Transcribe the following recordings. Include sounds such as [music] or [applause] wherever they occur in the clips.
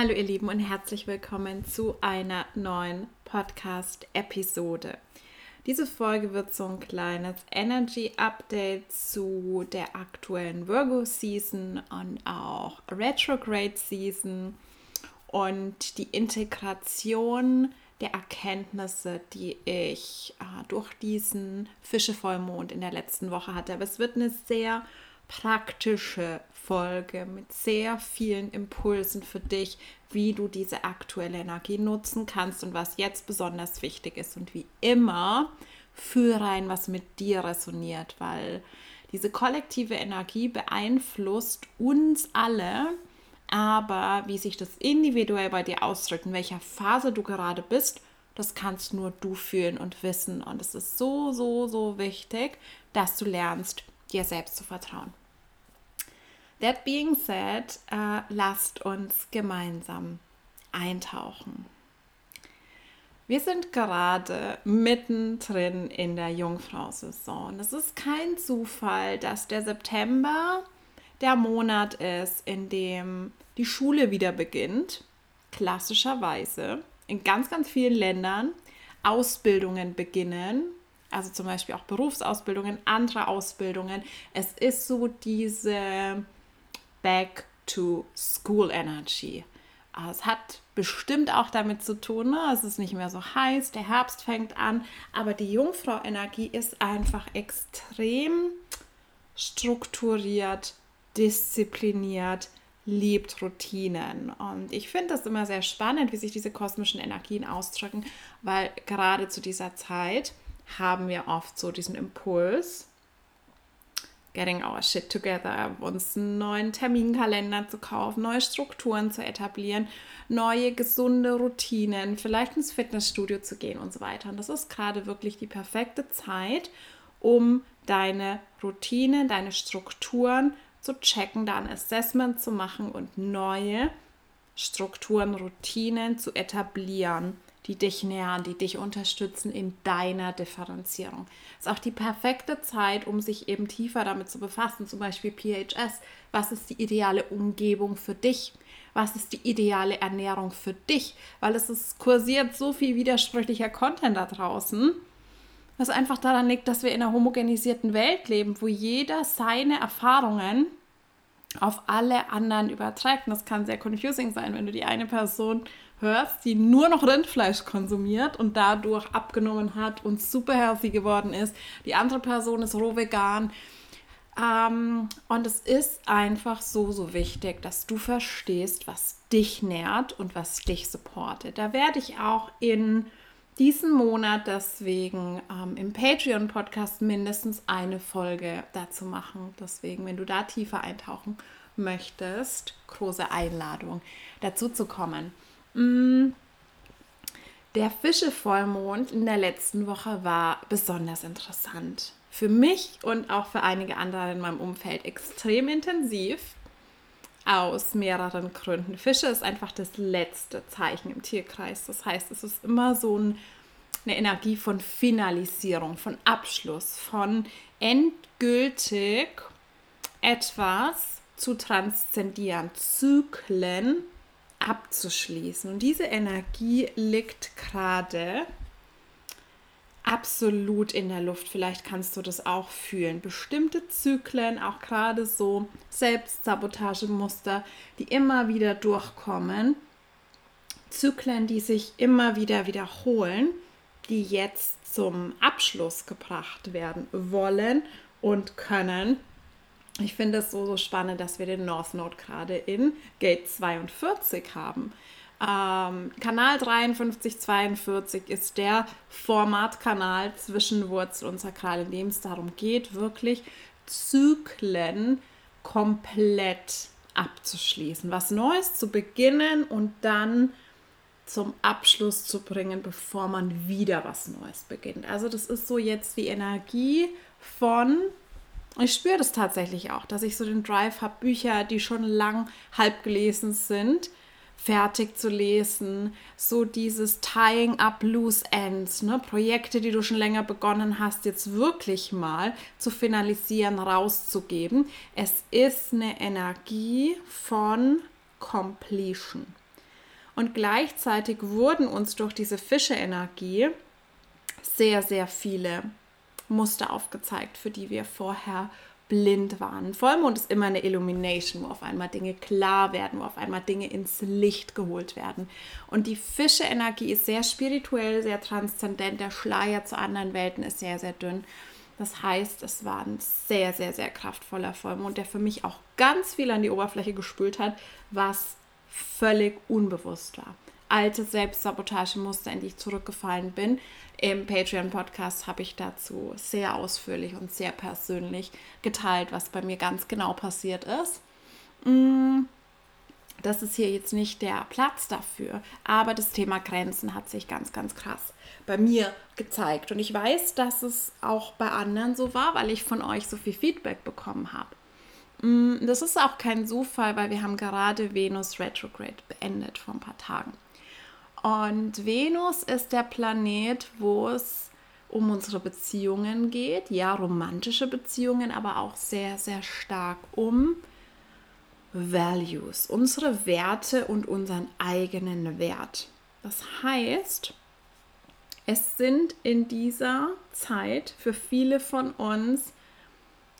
Hallo ihr Lieben und herzlich willkommen zu einer neuen Podcast-Episode. Diese Folge wird so ein kleines Energy-Update zu der aktuellen Virgo-Season und auch Retrograde-Season und die Integration der Erkenntnisse, die ich äh, durch diesen Fischevollmond in der letzten Woche hatte. Aber es wird eine sehr praktische Folge mit sehr vielen Impulsen für dich, wie du diese aktuelle Energie nutzen kannst und was jetzt besonders wichtig ist. Und wie immer, führe rein, was mit dir resoniert, weil diese kollektive Energie beeinflusst uns alle, aber wie sich das individuell bei dir ausdrückt, in welcher Phase du gerade bist, das kannst nur du fühlen und wissen. Und es ist so, so, so wichtig, dass du lernst, dir selbst zu vertrauen. That being said, äh, lasst uns gemeinsam eintauchen. Wir sind gerade mittendrin in der Jungfrau-Saison. Es ist kein Zufall, dass der September der Monat ist, in dem die Schule wieder beginnt. Klassischerweise in ganz, ganz vielen Ländern Ausbildungen beginnen. Also zum Beispiel auch Berufsausbildungen, andere Ausbildungen. Es ist so diese Back to School Energy. Es hat bestimmt auch damit zu tun, ne? es ist nicht mehr so heiß, der Herbst fängt an, aber die Jungfrau-Energie ist einfach extrem strukturiert, diszipliniert, liebt Routinen. Und ich finde das immer sehr spannend, wie sich diese kosmischen Energien ausdrücken, weil gerade zu dieser Zeit haben wir oft so diesen Impuls, getting our shit together, uns einen neuen Terminkalender zu kaufen, neue Strukturen zu etablieren, neue gesunde Routinen, vielleicht ins Fitnessstudio zu gehen und so weiter. Und das ist gerade wirklich die perfekte Zeit, um deine Routinen, deine Strukturen zu checken, da ein Assessment zu machen und neue Strukturen, Routinen zu etablieren die dich nähern, die dich unterstützen in deiner Differenzierung. Es ist auch die perfekte Zeit, um sich eben tiefer damit zu befassen, zum Beispiel PHS. Was ist die ideale Umgebung für dich? Was ist die ideale Ernährung für dich? Weil es ist, kursiert so viel widersprüchlicher Content da draußen, was einfach daran liegt, dass wir in einer homogenisierten Welt leben, wo jeder seine Erfahrungen auf alle anderen überträgt. Und das kann sehr confusing sein, wenn du die eine Person hörst, die nur noch Rindfleisch konsumiert und dadurch abgenommen hat und super healthy geworden ist. Die andere Person ist roh vegan. Ähm, und es ist einfach so, so wichtig, dass du verstehst, was dich nährt und was dich supportet. Da werde ich auch in diesem Monat deswegen ähm, im Patreon-Podcast mindestens eine Folge dazu machen. Deswegen, wenn du da tiefer eintauchen möchtest, große Einladung dazu zu kommen. Mm. Der Fischevollmond in der letzten Woche war besonders interessant. Für mich und auch für einige andere in meinem Umfeld extrem intensiv. Aus mehreren Gründen. Fische ist einfach das letzte Zeichen im Tierkreis. Das heißt, es ist immer so ein, eine Energie von Finalisierung, von Abschluss, von endgültig etwas zu transzendieren, Zyklen abzuschließen. Und diese Energie liegt gerade absolut in der Luft. Vielleicht kannst du das auch fühlen. Bestimmte Zyklen, auch gerade so Selbstsabotagemuster, die immer wieder durchkommen. Zyklen, die sich immer wieder wiederholen, die jetzt zum Abschluss gebracht werden wollen und können. Ich finde es so, so spannend, dass wir den North Node gerade in Gate 42 haben. Ähm, Kanal 53, 42 ist der Formatkanal zwischen Wurzel und Sakral, in dem es darum geht, wirklich Zyklen komplett abzuschließen, was Neues zu beginnen und dann zum Abschluss zu bringen, bevor man wieder was Neues beginnt. Also das ist so jetzt die Energie von ich spüre das tatsächlich auch, dass ich so den Drive habe, Bücher, die schon lang halb gelesen sind, fertig zu lesen. So dieses Tying up loose ends, ne? Projekte, die du schon länger begonnen hast, jetzt wirklich mal zu finalisieren, rauszugeben. Es ist eine Energie von Completion. Und gleichzeitig wurden uns durch diese Fische-Energie sehr, sehr viele Muster aufgezeigt, für die wir vorher blind waren. Vollmond ist immer eine Illumination, wo auf einmal Dinge klar werden, wo auf einmal Dinge ins Licht geholt werden. Und die Fische-Energie ist sehr spirituell, sehr transzendent. Der Schleier zu anderen Welten ist sehr, sehr dünn. Das heißt, es war ein sehr, sehr, sehr kraftvoller Vollmond, der für mich auch ganz viel an die Oberfläche gespült hat, was völlig unbewusst war. Alte Selbstsabotagemuster, in die ich zurückgefallen bin. Im Patreon-Podcast habe ich dazu sehr ausführlich und sehr persönlich geteilt, was bei mir ganz genau passiert ist. Mm, das ist hier jetzt nicht der Platz dafür, aber das Thema Grenzen hat sich ganz, ganz krass bei mir gezeigt. Und ich weiß, dass es auch bei anderen so war, weil ich von euch so viel Feedback bekommen habe. Mm, das ist auch kein Zufall, weil wir haben gerade Venus Retrograde beendet vor ein paar Tagen. Und Venus ist der Planet, wo es um unsere Beziehungen geht. Ja, romantische Beziehungen, aber auch sehr, sehr stark um Values, unsere Werte und unseren eigenen Wert. Das heißt, es sind in dieser Zeit für viele von uns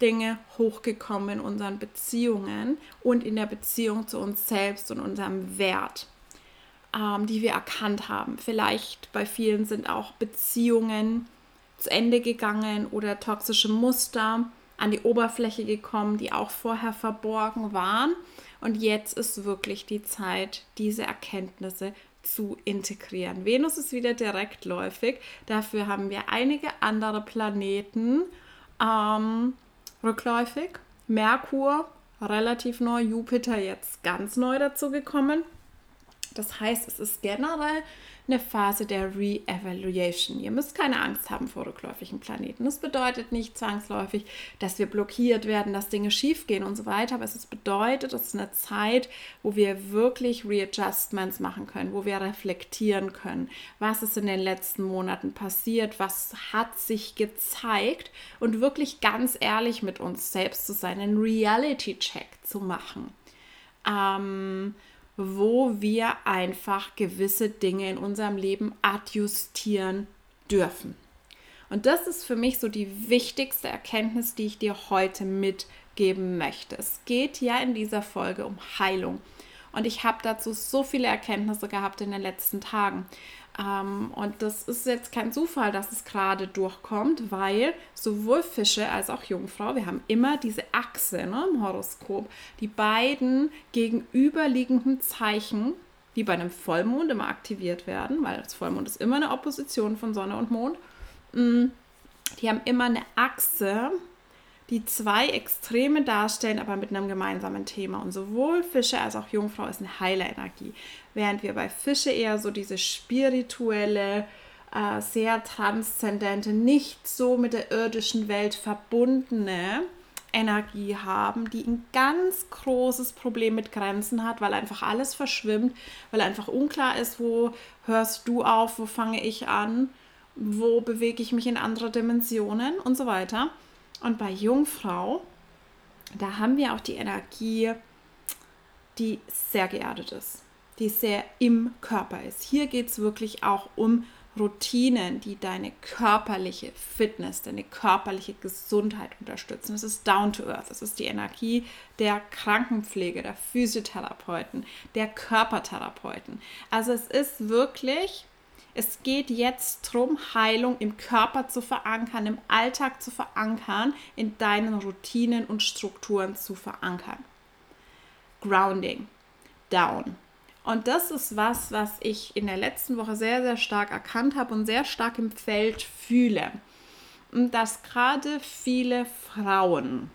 Dinge hochgekommen in unseren Beziehungen und in der Beziehung zu uns selbst und unserem Wert, ähm, die wir erkannt haben. Vielleicht bei vielen sind auch Beziehungen zu Ende gegangen oder toxische Muster an die Oberfläche gekommen, die auch vorher verborgen waren. Und jetzt ist wirklich die Zeit, diese Erkenntnisse zu integrieren. Venus ist wieder direktläufig. Dafür haben wir einige andere Planeten ähm, rückläufig. Merkur relativ neu, Jupiter jetzt ganz neu dazu gekommen. Das heißt, es ist generell eine Phase der Re-Evaluation. Ihr müsst keine Angst haben vor rückläufigen Planeten. Das bedeutet nicht zwangsläufig, dass wir blockiert werden, dass Dinge schiefgehen und so weiter, aber es bedeutet, es ist eine Zeit, wo wir wirklich Readjustments machen können, wo wir reflektieren können, was ist in den letzten Monaten passiert, was hat sich gezeigt und wirklich ganz ehrlich mit uns selbst zu sein, einen Reality-Check zu machen. Ähm, wo wir einfach gewisse Dinge in unserem Leben adjustieren dürfen. Und das ist für mich so die wichtigste Erkenntnis, die ich dir heute mitgeben möchte. Es geht ja in dieser Folge um Heilung. Und ich habe dazu so viele Erkenntnisse gehabt in den letzten Tagen. Ähm, und das ist jetzt kein Zufall, dass es gerade durchkommt, weil sowohl Fische als auch Jungfrau, wir haben immer diese Achse ne, im Horoskop, die beiden gegenüberliegenden Zeichen, die bei einem Vollmond immer aktiviert werden, weil das Vollmond ist immer eine Opposition von Sonne und Mond. Mm, die haben immer eine Achse, die zwei Extreme darstellen, aber mit einem gemeinsamen Thema. Und sowohl Fische als auch Jungfrau ist eine heile Energie. Während wir bei Fische eher so diese spirituelle, äh, sehr transzendente, nicht so mit der irdischen Welt verbundene Energie haben, die ein ganz großes Problem mit Grenzen hat, weil einfach alles verschwimmt, weil einfach unklar ist, wo hörst du auf, wo fange ich an, wo bewege ich mich in andere Dimensionen und so weiter. Und bei Jungfrau, da haben wir auch die Energie, die sehr geerdet ist, die sehr im Körper ist. Hier geht es wirklich auch um Routinen, die deine körperliche Fitness, deine körperliche Gesundheit unterstützen. Das ist down to earth. Das ist die Energie der Krankenpflege, der Physiotherapeuten, der Körpertherapeuten. Also es ist wirklich es geht jetzt darum, Heilung im Körper zu verankern, im Alltag zu verankern, in deinen Routinen und Strukturen zu verankern. Grounding, down. Und das ist was, was ich in der letzten Woche sehr, sehr stark erkannt habe und sehr stark im Feld fühle. Dass gerade viele Frauen,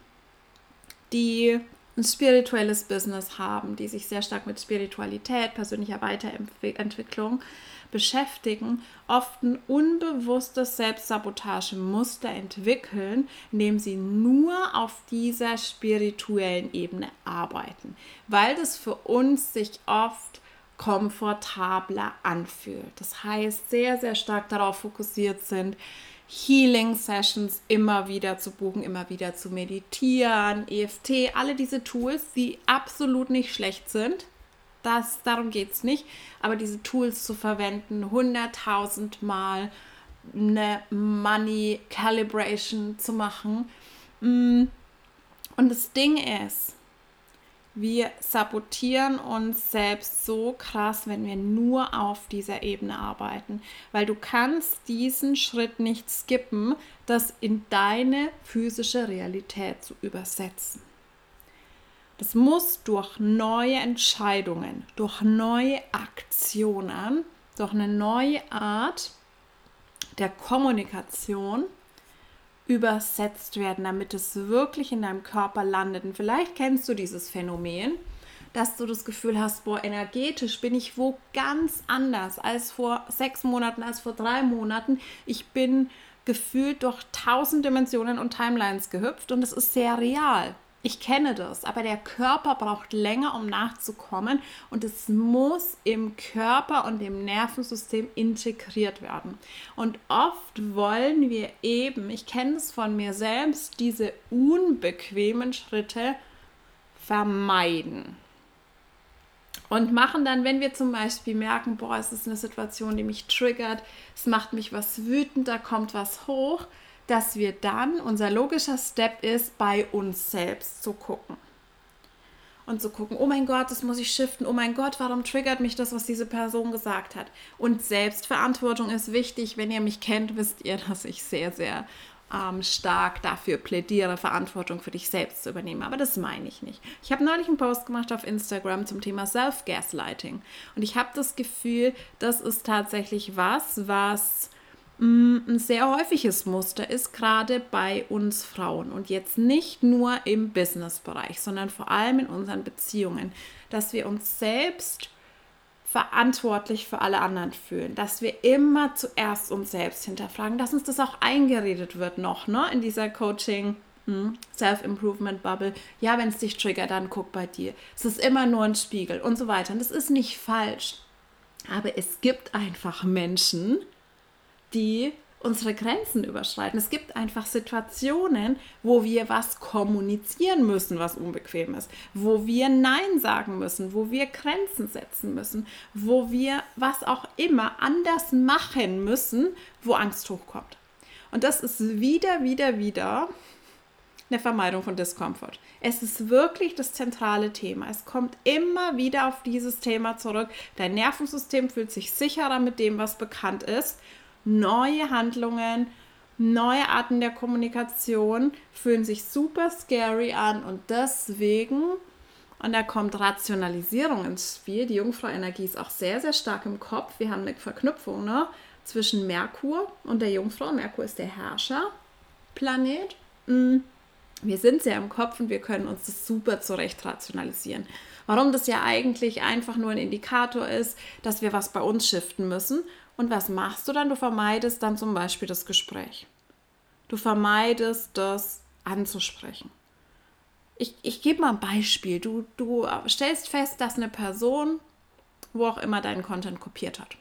die ein spirituelles Business haben, die sich sehr stark mit Spiritualität, persönlicher Weiterentwicklung beschäftigen, oft ein unbewusstes Selbstsabotagemuster entwickeln, indem sie nur auf dieser spirituellen Ebene arbeiten, weil das für uns sich oft komfortabler anfühlt. Das heißt, sehr, sehr stark darauf fokussiert sind, Healing-Sessions immer wieder zu buchen, immer wieder zu meditieren, EFT, alle diese Tools, die absolut nicht schlecht sind, das, darum geht es nicht. Aber diese Tools zu verwenden, hunderttausend Mal eine Money Calibration zu machen. Mm. Und das Ding ist, wir sabotieren uns selbst so krass, wenn wir nur auf dieser Ebene arbeiten, weil du kannst diesen Schritt nicht skippen, das in deine physische Realität zu übersetzen. Das muss durch neue Entscheidungen, durch neue Aktionen, durch eine neue Art der Kommunikation übersetzt werden, damit es wirklich in deinem Körper landet. Und vielleicht kennst du dieses Phänomen, dass du das Gefühl hast, boah, energetisch bin ich wo ganz anders als vor sechs Monaten, als vor drei Monaten. Ich bin gefühlt durch tausend Dimensionen und Timelines gehüpft und es ist sehr real. Ich kenne das, aber der Körper braucht länger, um nachzukommen und es muss im Körper und im Nervensystem integriert werden. Und oft wollen wir eben, ich kenne es von mir selbst, diese unbequemen Schritte vermeiden. Und machen dann, wenn wir zum Beispiel merken, boah, es ist eine Situation, die mich triggert, es macht mich was wütend, da kommt was hoch, dass wir dann, unser logischer Step ist, bei uns selbst zu gucken. Und zu gucken, oh mein Gott, das muss ich shiften, oh mein Gott, warum triggert mich das, was diese Person gesagt hat. Und Selbstverantwortung ist wichtig. Wenn ihr mich kennt, wisst ihr, dass ich sehr, sehr ähm, stark dafür plädiere, Verantwortung für dich selbst zu übernehmen. Aber das meine ich nicht. Ich habe neulich einen Post gemacht auf Instagram zum Thema Self-Gaslighting. Und ich habe das Gefühl, das ist tatsächlich was, was ein sehr häufiges Muster ist gerade bei uns Frauen und jetzt nicht nur im Businessbereich, sondern vor allem in unseren Beziehungen, dass wir uns selbst verantwortlich für alle anderen fühlen, dass wir immer zuerst uns selbst hinterfragen, dass uns das auch eingeredet wird noch, ne, in dieser Coaching hm, Self-Improvement Bubble. Ja, wenn es dich triggert, dann guck bei dir. Es ist immer nur ein Spiegel und so weiter. Und das ist nicht falsch. Aber es gibt einfach Menschen, die unsere Grenzen überschreiten. Es gibt einfach Situationen, wo wir was kommunizieren müssen, was unbequem ist, wo wir Nein sagen müssen, wo wir Grenzen setzen müssen, wo wir was auch immer anders machen müssen, wo Angst hochkommt. Und das ist wieder, wieder, wieder eine Vermeidung von Diskomfort. Es ist wirklich das zentrale Thema. Es kommt immer wieder auf dieses Thema zurück. Dein Nervensystem fühlt sich sicherer mit dem, was bekannt ist neue Handlungen, neue Arten der Kommunikation fühlen sich super scary an und deswegen, und da kommt Rationalisierung ins Spiel, die Jungfrau-Energie ist auch sehr, sehr stark im Kopf. Wir haben eine Verknüpfung ne, zwischen Merkur und der Jungfrau. Merkur ist der Herrscherplanet. Mm, wir sind sehr im Kopf und wir können uns das super zurecht rationalisieren. Warum das ja eigentlich einfach nur ein Indikator ist, dass wir was bei uns shiften müssen und was machst du dann? Du vermeidest dann zum Beispiel das Gespräch. Du vermeidest das anzusprechen. Ich, ich gebe mal ein Beispiel. Du, du stellst fest, dass eine Person, wo auch immer deinen Content kopiert hat.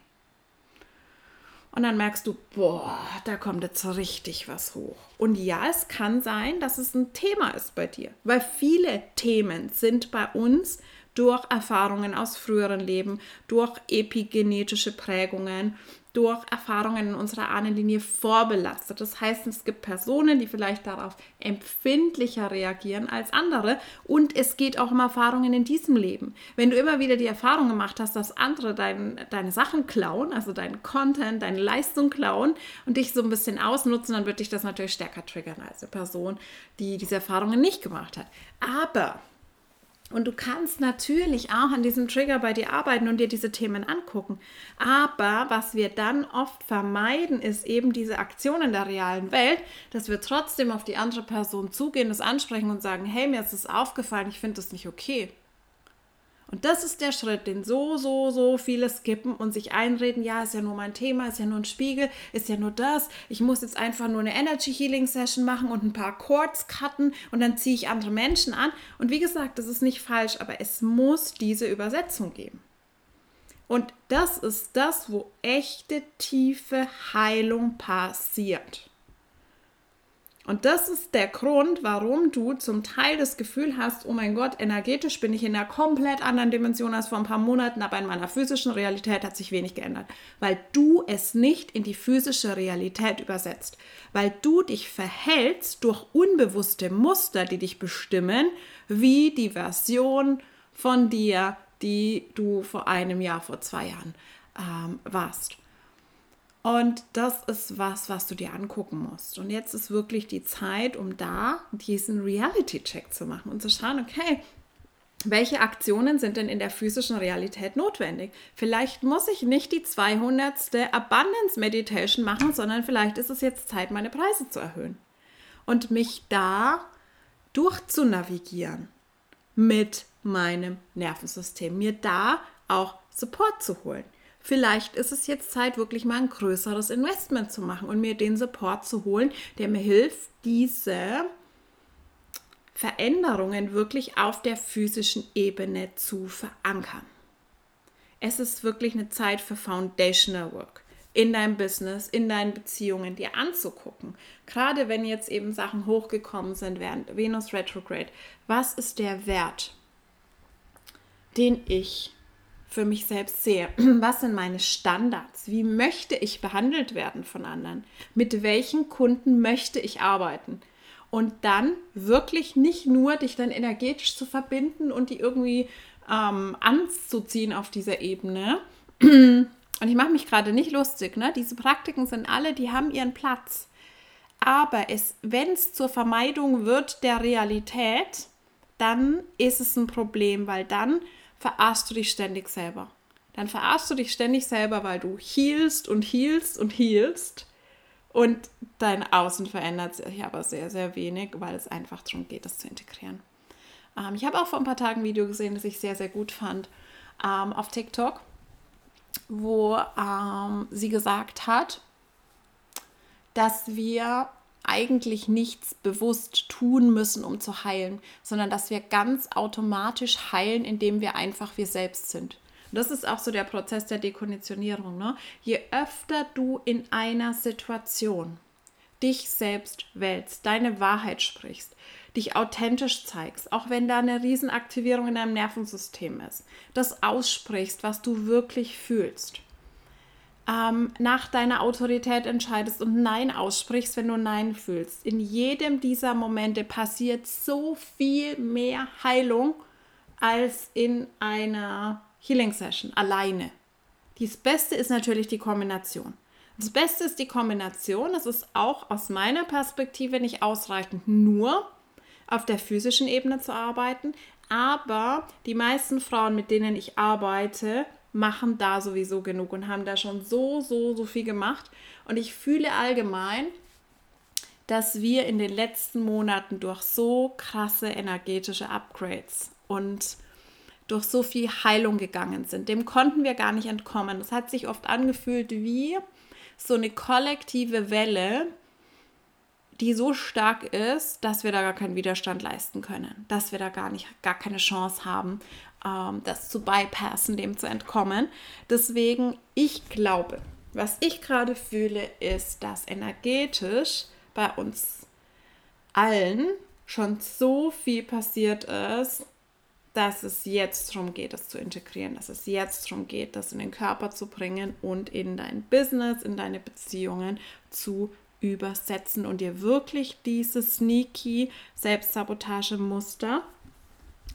Und dann merkst du, boah, da kommt jetzt richtig was hoch. Und ja, es kann sein, dass es ein Thema ist bei dir, weil viele Themen sind bei uns durch Erfahrungen aus früheren Leben, durch epigenetische Prägungen, durch Erfahrungen in unserer Ahnenlinie vorbelastet. Das heißt, es gibt Personen, die vielleicht darauf empfindlicher reagieren als andere und es geht auch um Erfahrungen in diesem Leben. Wenn du immer wieder die Erfahrung gemacht hast, dass andere dein, deine Sachen klauen, also deinen Content, deine Leistung klauen und dich so ein bisschen ausnutzen, dann wird dich das natürlich stärker triggern als eine Person, die diese Erfahrungen nicht gemacht hat. Aber und du kannst natürlich auch an diesem Trigger bei dir arbeiten und dir diese Themen angucken. Aber was wir dann oft vermeiden, ist eben diese Aktion in der realen Welt, dass wir trotzdem auf die andere Person zugehen, das ansprechen und sagen, hey, mir ist das aufgefallen, ich finde das nicht okay. Und das ist der Schritt, den so, so, so viele skippen und sich einreden, ja, ist ja nur mein Thema, ist ja nur ein Spiegel, ist ja nur das. Ich muss jetzt einfach nur eine Energy Healing Session machen und ein paar Chords cutten und dann ziehe ich andere Menschen an. Und wie gesagt, das ist nicht falsch, aber es muss diese Übersetzung geben. Und das ist das, wo echte tiefe Heilung passiert. Und das ist der Grund, warum du zum Teil das Gefühl hast, oh mein Gott, energetisch bin ich in einer komplett anderen Dimension als vor ein paar Monaten, aber in meiner physischen Realität hat sich wenig geändert, weil du es nicht in die physische Realität übersetzt, weil du dich verhältst durch unbewusste Muster, die dich bestimmen, wie die Version von dir, die du vor einem Jahr, vor zwei Jahren ähm, warst. Und das ist was, was du dir angucken musst. Und jetzt ist wirklich die Zeit, um da diesen Reality-Check zu machen und zu schauen, okay, welche Aktionen sind denn in der physischen Realität notwendig? Vielleicht muss ich nicht die 200. Abundance Meditation machen, sondern vielleicht ist es jetzt Zeit, meine Preise zu erhöhen und mich da durchzunavigieren mit meinem Nervensystem, mir da auch Support zu holen. Vielleicht ist es jetzt Zeit, wirklich mal ein größeres Investment zu machen und mir den Support zu holen, der mir hilft, diese Veränderungen wirklich auf der physischen Ebene zu verankern. Es ist wirklich eine Zeit für Foundational Work in deinem Business, in deinen Beziehungen dir anzugucken. Gerade wenn jetzt eben Sachen hochgekommen sind während Venus Retrograde. Was ist der Wert, den ich für mich selbst sehe. [clears throat] Was sind meine Standards? Wie möchte ich behandelt werden von anderen? Mit welchen Kunden möchte ich arbeiten? Und dann wirklich nicht nur dich dann energetisch zu verbinden und die irgendwie ähm, anzuziehen auf dieser Ebene. [clears throat] Und ich mache mich gerade nicht lustig, ne? Diese Praktiken sind alle, die haben ihren Platz. Aber wenn es zur Vermeidung wird der Realität, dann ist es ein Problem, weil dann verarschst du dich ständig selber. Dann verarschst du dich ständig selber, weil du healst und healst und healst. Und dein Außen verändert sich aber sehr, sehr wenig, weil es einfach darum geht, das zu integrieren. Ähm, ich habe auch vor ein paar Tagen ein Video gesehen, das ich sehr, sehr gut fand, ähm, auf TikTok, wo ähm, sie gesagt hat, dass wir eigentlich nichts bewusst tun müssen, um zu heilen, sondern dass wir ganz automatisch heilen, indem wir einfach wir selbst sind. Und das ist auch so der Prozess der Dekonditionierung. Ne? Je öfter du in einer Situation dich selbst wählst, deine Wahrheit sprichst, dich authentisch zeigst, auch wenn da eine Riesenaktivierung in deinem Nervensystem ist, das aussprichst, was du wirklich fühlst, ähm, nach deiner Autorität entscheidest und Nein aussprichst, wenn du Nein fühlst. In jedem dieser Momente passiert so viel mehr Heilung als in einer Healing Session alleine. Das Beste ist natürlich die Kombination. Das Beste ist die Kombination. Es ist auch aus meiner Perspektive nicht ausreichend, nur auf der physischen Ebene zu arbeiten. Aber die meisten Frauen, mit denen ich arbeite, machen da sowieso genug und haben da schon so, so, so viel gemacht. Und ich fühle allgemein, dass wir in den letzten Monaten durch so krasse energetische Upgrades und durch so viel Heilung gegangen sind. Dem konnten wir gar nicht entkommen. Es hat sich oft angefühlt wie so eine kollektive Welle, die so stark ist, dass wir da gar keinen Widerstand leisten können, dass wir da gar nicht, gar keine Chance haben, ähm, das zu bypassen, dem zu entkommen. Deswegen, ich glaube, was ich gerade fühle, ist, dass energetisch bei uns allen schon so viel passiert ist, dass es jetzt darum geht, das zu integrieren, dass es jetzt darum geht, das in den Körper zu bringen und in dein Business, in deine Beziehungen zu übersetzen und dir wirklich diese sneaky Selbstsabotage-Muster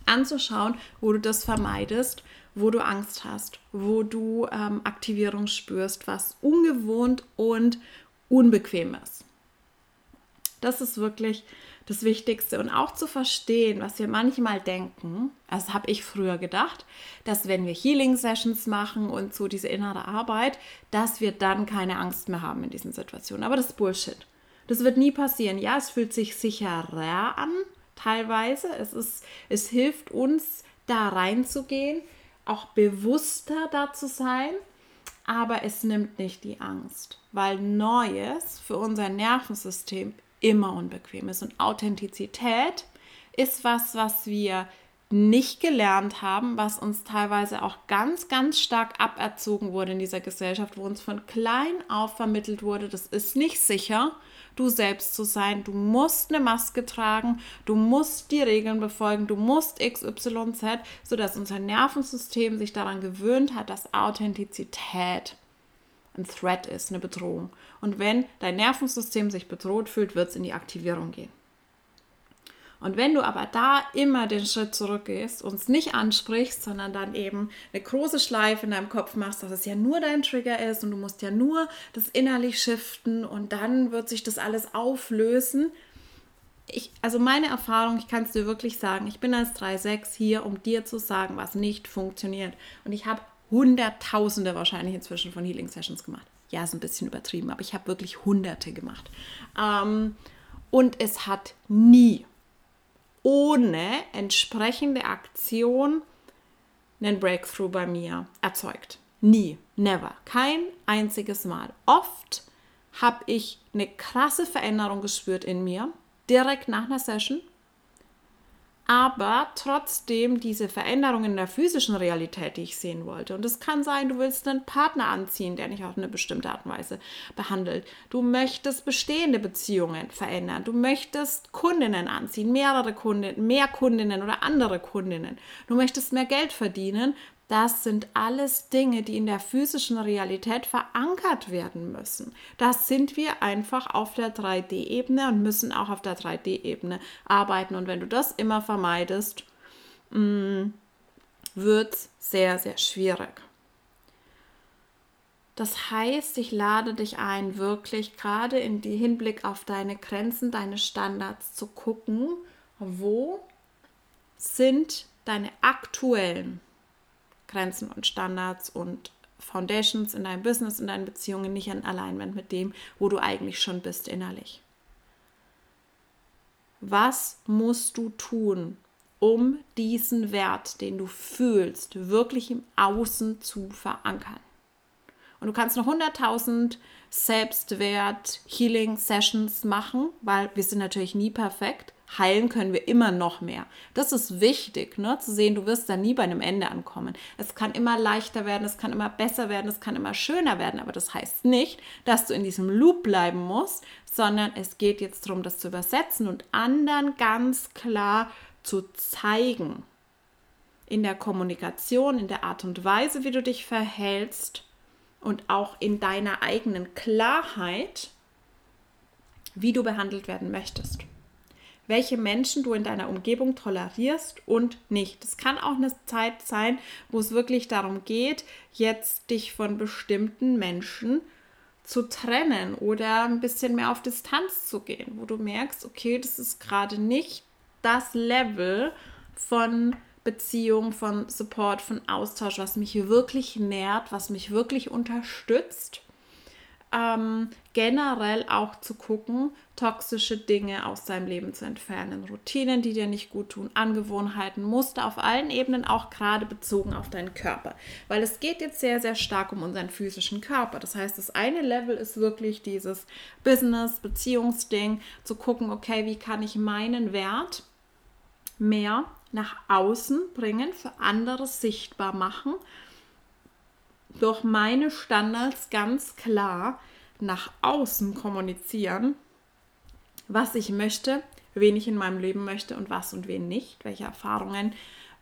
anzuschauen, wo du das vermeidest, wo du Angst hast, wo du ähm, Aktivierung spürst, was ungewohnt und unbequem ist. Das ist wirklich das Wichtigste und auch zu verstehen, was wir manchmal denken, das habe ich früher gedacht, dass wenn wir Healing Sessions machen und so diese innere Arbeit, dass wir dann keine Angst mehr haben in diesen Situationen. Aber das ist Bullshit. Das wird nie passieren. Ja, es fühlt sich sicherer an, teilweise. Es, ist, es hilft uns, da reinzugehen, auch bewusster da zu sein, aber es nimmt nicht die Angst, weil Neues für unser Nervensystem immer unbequem ist. Und Authentizität ist was, was wir nicht gelernt haben, was uns teilweise auch ganz, ganz stark aberzogen wurde in dieser Gesellschaft, wo uns von klein auf vermittelt wurde, das ist nicht sicher, du selbst zu sein. Du musst eine Maske tragen, du musst die Regeln befolgen, du musst XYZ, sodass unser Nervensystem sich daran gewöhnt hat, dass Authentizität ein Threat ist, eine Bedrohung. Und wenn dein Nervensystem sich bedroht fühlt, wird es in die Aktivierung gehen. Und wenn du aber da immer den Schritt zurückgehst und es nicht ansprichst, sondern dann eben eine große Schleife in deinem Kopf machst, dass es ja nur dein Trigger ist und du musst ja nur das innerlich shiften und dann wird sich das alles auflösen. Ich, also meine Erfahrung, ich kann es dir wirklich sagen, ich bin als 3.6 hier, um dir zu sagen, was nicht funktioniert. Und ich habe Hunderttausende wahrscheinlich inzwischen von Healing Sessions gemacht. Ja, ist ein bisschen übertrieben, aber ich habe wirklich Hunderte gemacht. Ähm, und es hat nie ohne entsprechende Aktion einen Breakthrough bei mir erzeugt. Nie, never, kein einziges Mal. Oft habe ich eine krasse Veränderung gespürt in mir, direkt nach einer Session aber trotzdem diese Veränderungen in der physischen Realität, die ich sehen wollte. Und es kann sein, du willst einen Partner anziehen, der dich auf eine bestimmte Art und Weise behandelt. Du möchtest bestehende Beziehungen verändern. Du möchtest Kundinnen anziehen, mehrere Kundinnen, mehr Kundinnen oder andere Kundinnen. Du möchtest mehr Geld verdienen. Das sind alles Dinge, die in der physischen Realität verankert werden müssen. Das sind wir einfach auf der 3D-Ebene und müssen auch auf der 3D-Ebene arbeiten. Und wenn du das immer vermeidest, mm, wird es sehr, sehr schwierig. Das heißt, ich lade dich ein, wirklich gerade in die Hinblick auf deine Grenzen, deine Standards zu gucken, wo sind deine aktuellen Grenzen und Standards und Foundations in deinem Business, in deinen Beziehungen nicht in Alignment mit dem, wo du eigentlich schon bist innerlich. Was musst du tun, um diesen Wert, den du fühlst, wirklich im Außen zu verankern? Und du kannst noch 100.000 Selbstwert, Healing Sessions machen, weil wir sind natürlich nie perfekt heilen können wir immer noch mehr. Das ist wichtig, ne? zu sehen, du wirst da nie bei einem Ende ankommen. Es kann immer leichter werden, es kann immer besser werden, es kann immer schöner werden, aber das heißt nicht, dass du in diesem Loop bleiben musst, sondern es geht jetzt darum, das zu übersetzen und anderen ganz klar zu zeigen. In der Kommunikation, in der Art und Weise, wie du dich verhältst und auch in deiner eigenen Klarheit, wie du behandelt werden möchtest welche Menschen du in deiner Umgebung tolerierst und nicht. Es kann auch eine Zeit sein, wo es wirklich darum geht, jetzt dich von bestimmten Menschen zu trennen oder ein bisschen mehr auf Distanz zu gehen, wo du merkst, okay, das ist gerade nicht das Level von Beziehung, von Support, von Austausch, was mich wirklich nährt, was mich wirklich unterstützt ähm, generell auch zu gucken, toxische Dinge aus seinem Leben zu entfernen, Routinen, die dir nicht gut tun, Angewohnheiten, Muster auf allen Ebenen, auch gerade bezogen auf deinen Körper. Weil es geht jetzt sehr, sehr stark um unseren physischen Körper. Das heißt, das eine Level ist wirklich dieses Business, Beziehungsding, zu gucken, okay, wie kann ich meinen Wert mehr nach außen bringen, für andere sichtbar machen durch meine Standards ganz klar nach außen kommunizieren, was ich möchte, wen ich in meinem Leben möchte und was und wen nicht, welche Erfahrungen,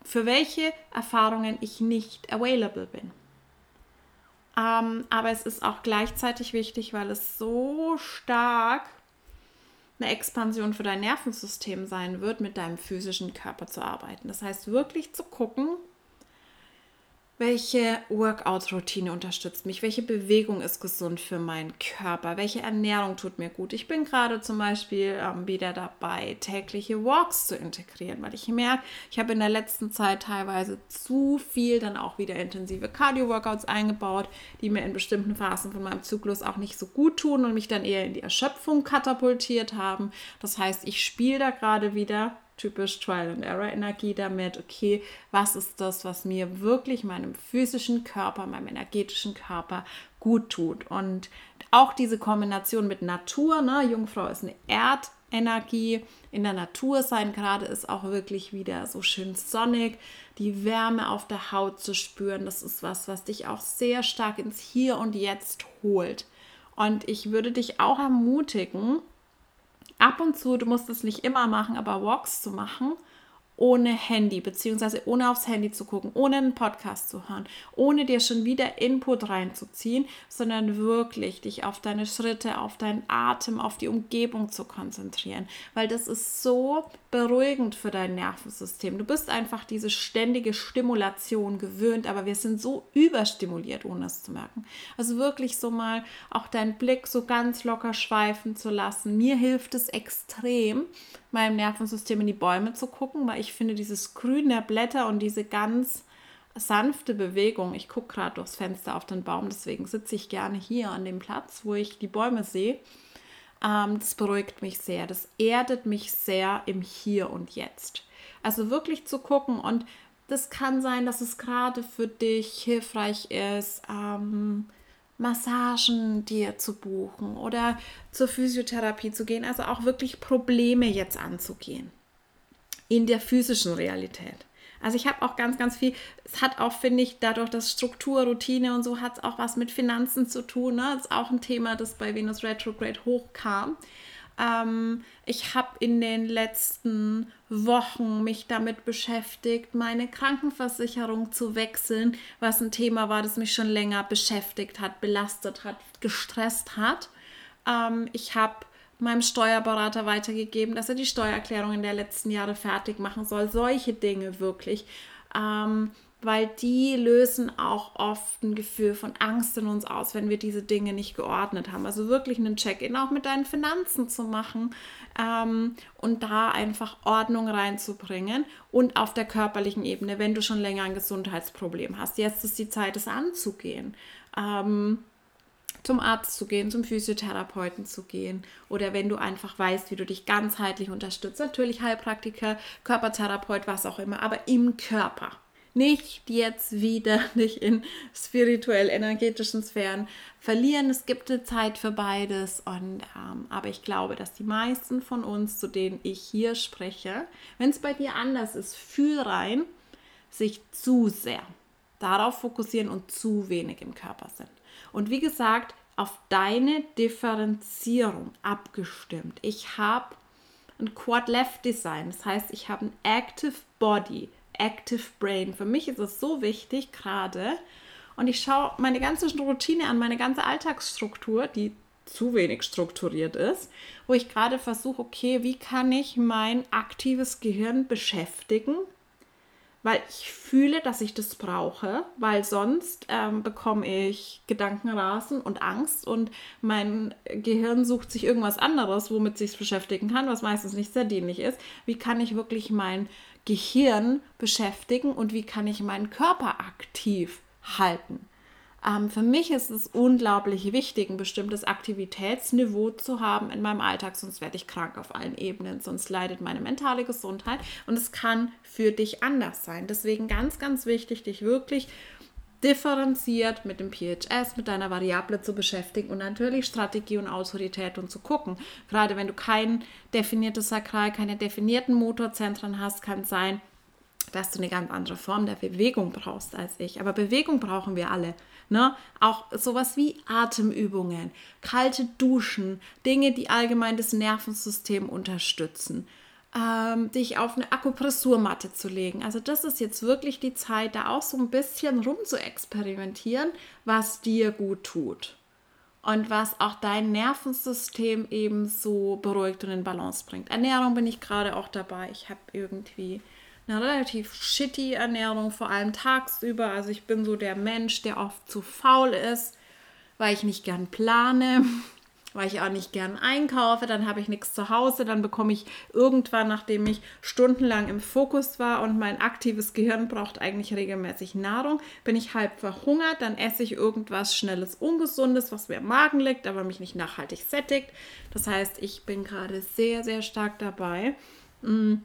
für welche Erfahrungen ich nicht available bin. Ähm, aber es ist auch gleichzeitig wichtig, weil es so stark eine Expansion für dein Nervensystem sein wird, mit deinem physischen Körper zu arbeiten. Das heißt, wirklich zu gucken, welche Workout-Routine unterstützt mich? Welche Bewegung ist gesund für meinen Körper? Welche Ernährung tut mir gut? Ich bin gerade zum Beispiel ähm, wieder dabei, tägliche Walks zu integrieren, weil ich merke, ich habe in der letzten Zeit teilweise zu viel dann auch wieder intensive Cardio-Workouts eingebaut, die mir in bestimmten Phasen von meinem Zyklus auch nicht so gut tun und mich dann eher in die Erschöpfung katapultiert haben. Das heißt, ich spiele da gerade wieder typisch Trial and Error Energie damit, okay, was ist das, was mir wirklich meinem physischen Körper, meinem energetischen Körper gut tut. Und auch diese Kombination mit Natur, ne, Jungfrau ist eine Erd Energie in der Natur sein. Gerade ist auch wirklich wieder so schön sonnig, die Wärme auf der Haut zu spüren. Das ist was, was dich auch sehr stark ins Hier und Jetzt holt. Und ich würde dich auch ermutigen, ab und zu, du musst es nicht immer machen, aber Walks zu machen ohne Handy, beziehungsweise ohne aufs Handy zu gucken, ohne einen Podcast zu hören, ohne dir schon wieder Input reinzuziehen, sondern wirklich dich auf deine Schritte, auf deinen Atem, auf die Umgebung zu konzentrieren, weil das ist so beruhigend für dein Nervensystem. Du bist einfach diese ständige Stimulation gewöhnt, aber wir sind so überstimuliert, ohne es zu merken. Also wirklich so mal auch deinen Blick so ganz locker schweifen zu lassen. Mir hilft es extrem, meinem Nervensystem in die Bäume zu gucken, weil ich finde dieses Grün der Blätter und diese ganz sanfte Bewegung, ich gucke gerade durchs Fenster auf den Baum, deswegen sitze ich gerne hier an dem Platz, wo ich die Bäume sehe. Ähm, das beruhigt mich sehr, das erdet mich sehr im Hier und Jetzt. Also wirklich zu gucken und das kann sein, dass es gerade für dich hilfreich ist, ähm, Massagen dir zu buchen oder zur Physiotherapie zu gehen, also auch wirklich Probleme jetzt anzugehen in der physischen Realität. Also ich habe auch ganz, ganz viel, es hat auch, finde ich, dadurch, dass Struktur, Routine und so hat es auch was mit Finanzen zu tun. Ne? Das ist auch ein Thema, das bei Venus Retrograde hochkam. Ähm, ich habe in den letzten Wochen mich damit beschäftigt, meine Krankenversicherung zu wechseln, was ein Thema war, das mich schon länger beschäftigt hat, belastet hat, gestresst hat. Ähm, ich habe meinem Steuerberater weitergegeben, dass er die Steuererklärungen der letzten Jahre fertig machen soll. Solche Dinge wirklich. Ähm, weil die lösen auch oft ein Gefühl von Angst in uns aus, wenn wir diese Dinge nicht geordnet haben. Also wirklich einen Check-in auch mit deinen Finanzen zu machen ähm, und da einfach Ordnung reinzubringen und auf der körperlichen Ebene, wenn du schon länger ein Gesundheitsproblem hast. Jetzt ist die Zeit, es anzugehen. Ähm, zum Arzt zu gehen, zum Physiotherapeuten zu gehen oder wenn du einfach weißt, wie du dich ganzheitlich unterstützt, natürlich Heilpraktiker, Körpertherapeut, was auch immer, aber im Körper nicht jetzt wieder [laughs] nicht in spirituell-energetischen Sphären verlieren. Es gibt eine Zeit für beides. Und, ähm, aber ich glaube, dass die meisten von uns, zu denen ich hier spreche, wenn es bei dir anders ist, fühl rein, sich zu sehr darauf fokussieren und zu wenig im Körper sind. Und wie gesagt, auf deine Differenzierung abgestimmt. Ich habe ein Quad Left Design, das heißt, ich habe ein Active Body, Active Brain. Für mich ist es so wichtig gerade. Und ich schaue meine ganze Routine an, meine ganze Alltagsstruktur, die zu wenig strukturiert ist, wo ich gerade versuche, okay, wie kann ich mein aktives Gehirn beschäftigen, weil ich fühle, dass ich das brauche, weil sonst ähm, bekomme ich Gedankenrasen und Angst und mein Gehirn sucht sich irgendwas anderes, womit sich beschäftigen kann, was meistens nicht sehr dienlich ist. Wie kann ich wirklich mein Gehirn beschäftigen und wie kann ich meinen Körper aktiv halten. Ähm, für mich ist es unglaublich wichtig, ein bestimmtes Aktivitätsniveau zu haben in meinem Alltag, sonst werde ich krank auf allen Ebenen, sonst leidet meine mentale Gesundheit und es kann für dich anders sein. Deswegen ganz, ganz wichtig, dich wirklich differenziert mit dem PHS, mit deiner Variable zu beschäftigen und natürlich Strategie und Autorität und zu gucken. Gerade wenn du kein definiertes Sakral, keine definierten Motorzentren hast, kann es sein, dass du eine ganz andere Form der Bewegung brauchst als ich. Aber Bewegung brauchen wir alle. Ne? Auch sowas wie Atemübungen, kalte Duschen, Dinge, die allgemein das Nervensystem unterstützen ähm, dich auf eine Akupressurmatte zu legen. Also das ist jetzt wirklich die Zeit, da auch so ein bisschen rum zu experimentieren, was dir gut tut und was auch dein Nervensystem eben so beruhigt und in Balance bringt. Ernährung bin ich gerade auch dabei. Ich habe irgendwie eine relativ shitty Ernährung, vor allem tagsüber. Also ich bin so der Mensch, der oft zu faul ist, weil ich nicht gern plane [laughs] weil ich auch nicht gern einkaufe, dann habe ich nichts zu Hause, dann bekomme ich irgendwann, nachdem ich stundenlang im Fokus war und mein aktives Gehirn braucht eigentlich regelmäßig Nahrung, bin ich halb verhungert, dann esse ich irgendwas Schnelles, Ungesundes, was mir im Magen liegt, aber mich nicht nachhaltig sättigt. Das heißt, ich bin gerade sehr, sehr stark dabei, mm,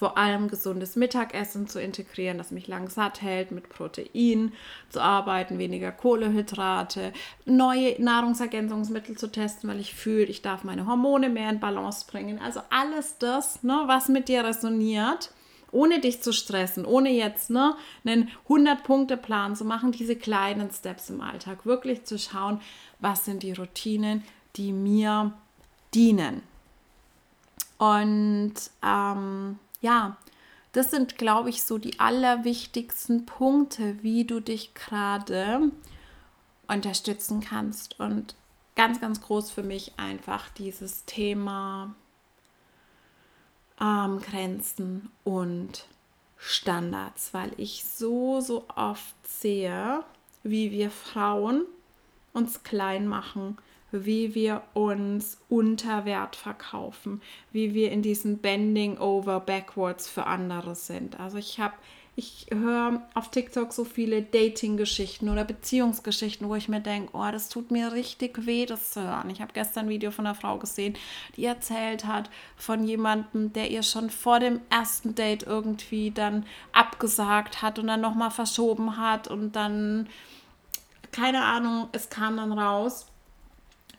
vor allem gesundes Mittagessen zu integrieren, das mich lang satt hält, mit Protein zu arbeiten, weniger Kohlehydrate, neue Nahrungsergänzungsmittel zu testen, weil ich fühle, ich darf meine Hormone mehr in Balance bringen. Also alles das, ne, was mit dir resoniert ohne dich zu stressen, ohne jetzt ne, einen 100-Punkte-Plan zu machen, diese kleinen Steps im Alltag, wirklich zu schauen, was sind die Routinen, die mir dienen. Und ähm, ja, das sind, glaube ich, so die allerwichtigsten Punkte, wie du dich gerade unterstützen kannst. Und ganz, ganz groß für mich einfach dieses Thema ähm, Grenzen und Standards, weil ich so, so oft sehe, wie wir Frauen uns klein machen, wie wir uns unter Wert verkaufen, wie wir in diesem Bending over backwards für andere sind. Also ich habe ich höre auf TikTok so viele Dating-Geschichten oder Beziehungsgeschichten, wo ich mir denke, oh, das tut mir richtig weh, das zu hören. Ich habe gestern ein Video von einer Frau gesehen, die erzählt hat von jemandem, der ihr schon vor dem ersten Date irgendwie dann abgesagt hat und dann nochmal verschoben hat und dann, keine Ahnung, es kam dann raus,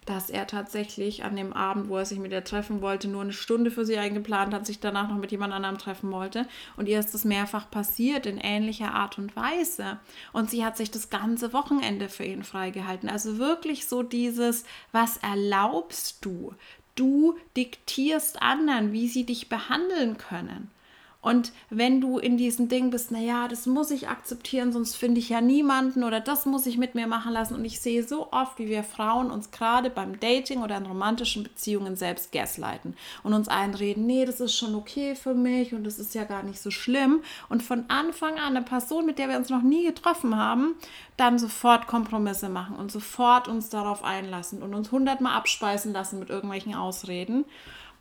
dass er tatsächlich an dem Abend, wo er sich mit ihr treffen wollte, nur eine Stunde für sie eingeplant hat, sich danach noch mit jemand anderem treffen wollte. Und ihr ist das mehrfach passiert in ähnlicher Art und Weise. Und sie hat sich das ganze Wochenende für ihn freigehalten. Also wirklich so dieses, was erlaubst du? Du diktierst anderen, wie sie dich behandeln können. Und wenn du in diesem Ding bist, naja, das muss ich akzeptieren, sonst finde ich ja niemanden oder das muss ich mit mir machen lassen. Und ich sehe so oft, wie wir Frauen uns gerade beim Dating oder in romantischen Beziehungen selbst gaslighten und uns einreden, nee, das ist schon okay für mich und das ist ja gar nicht so schlimm. Und von Anfang an eine Person, mit der wir uns noch nie getroffen haben, dann sofort Kompromisse machen und sofort uns darauf einlassen und uns hundertmal abspeisen lassen mit irgendwelchen Ausreden.